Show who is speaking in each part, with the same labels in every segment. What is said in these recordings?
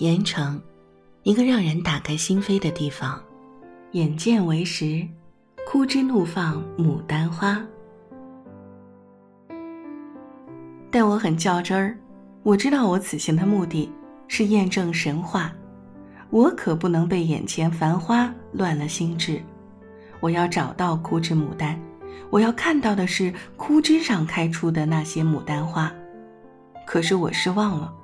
Speaker 1: 盐城，一个让人打开心扉的地方。眼见为实，枯枝怒放牡丹花。但我很较真儿，我知道我此行的目的是验证神话，我可不能被眼前繁花乱了心智。我要找到枯枝牡丹，我要看到的是枯枝上开出的那些牡丹花。可是我失望了。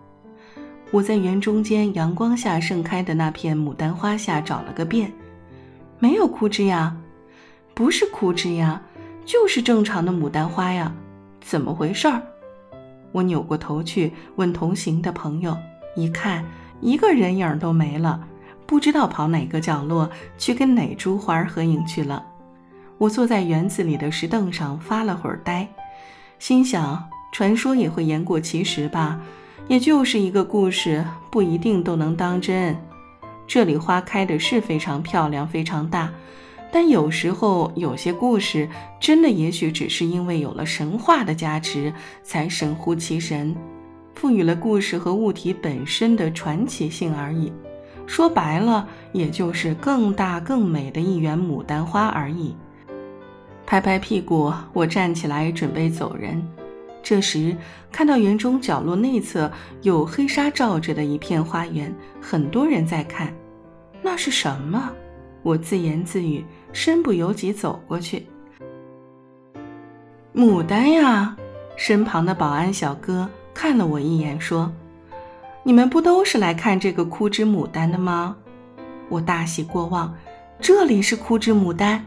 Speaker 1: 我在园中间阳光下盛开的那片牡丹花下找了个遍，没有枯枝呀，不是枯枝呀，就是正常的牡丹花呀，怎么回事儿？我扭过头去问同行的朋友，一看一个人影都没了，不知道跑哪个角落去跟哪株花合影去了。我坐在园子里的石凳上发了会儿呆，心想：传说也会言过其实吧。也就是一个故事，不一定都能当真。这里花开的是非常漂亮，非常大，但有时候有些故事真的也许只是因为有了神话的加持，才神乎其神，赋予了故事和物体本身的传奇性而已。说白了，也就是更大更美的一园牡丹花而已。拍拍屁股，我站起来准备走人。这时，看到园中角落内侧有黑纱罩着的一片花园，很多人在看。那是什么？我自言自语，身不由己走过去。牡丹呀！身旁的保安小哥看了我一眼，说：“你们不都是来看这个枯枝牡丹的吗？”我大喜过望，这里是枯枝牡丹，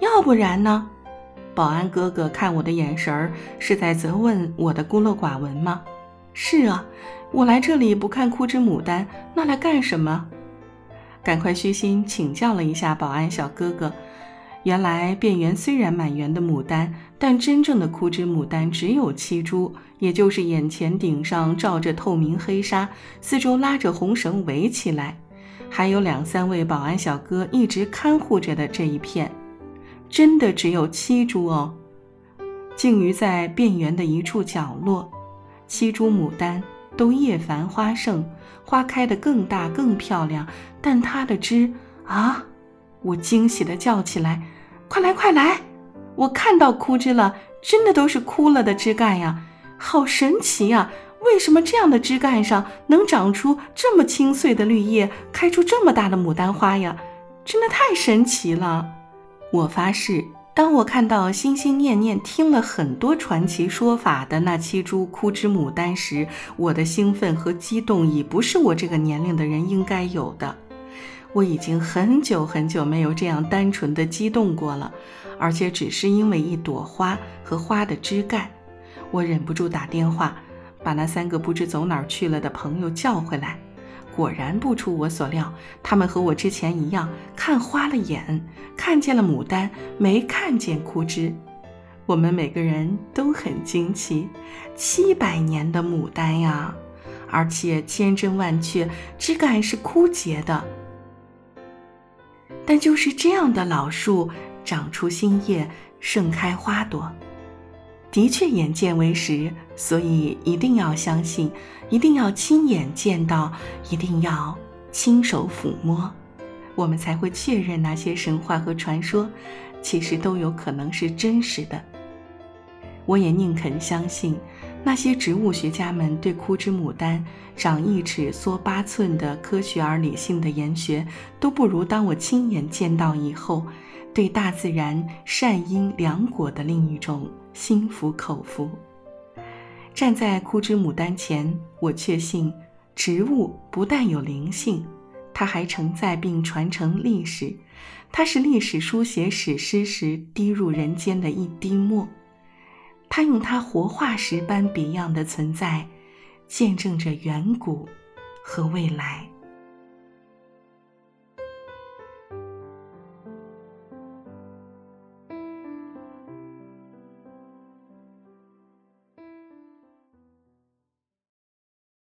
Speaker 1: 要不然呢？保安哥哥看我的眼神儿是在责问我的孤陋寡闻吗？是啊，我来这里不看枯枝牡丹，那来干什么？赶快虚心请教了一下保安小哥哥，原来卞园虽然满园的牡丹，但真正的枯枝牡丹只有七株，也就是眼前顶上罩着透明黑纱，四周拉着红绳围起来，还有两三位保安小哥一直看护着的这一片。真的只有七株哦，静于在边园的一处角落，七株牡丹都叶繁花盛，花开得更大更漂亮。但它的枝啊，我惊喜地叫起来：“快来快来！我看到枯枝了，真的都是枯了的枝干呀，好神奇呀！为什么这样的枝干上能长出这么清脆的绿叶，开出这么大的牡丹花呀？真的太神奇了！”我发誓，当我看到心心念念听了很多传奇说法的那七株枯枝牡丹时，我的兴奋和激动已不是我这个年龄的人应该有的。我已经很久很久没有这样单纯的激动过了，而且只是因为一朵花和花的枝干。我忍不住打电话，把那三个不知走哪儿去了的朋友叫回来。果然不出我所料，他们和我之前一样，看花了眼，看见了牡丹，没看见枯枝。我们每个人都很惊奇，七百年的牡丹呀，而且千真万确，枝干是枯竭的。但就是这样的老树，长出新叶，盛开花朵。的确，眼见为实，所以一定要相信，一定要亲眼见到，一定要亲手抚摸，我们才会确认那些神话和传说，其实都有可能是真实的。我也宁肯相信，那些植物学家们对枯枝牡丹长一尺缩八寸的科学而理性的研学，都不如当我亲眼见到以后。对大自然善因良果的另一种心服口服。站在枯枝牡丹前，我确信，植物不但有灵性，它还承载并传承历史。它是历史书写史诗时滴入人间的一滴墨。它用它活化石般别样的存在，见证着远古和未来。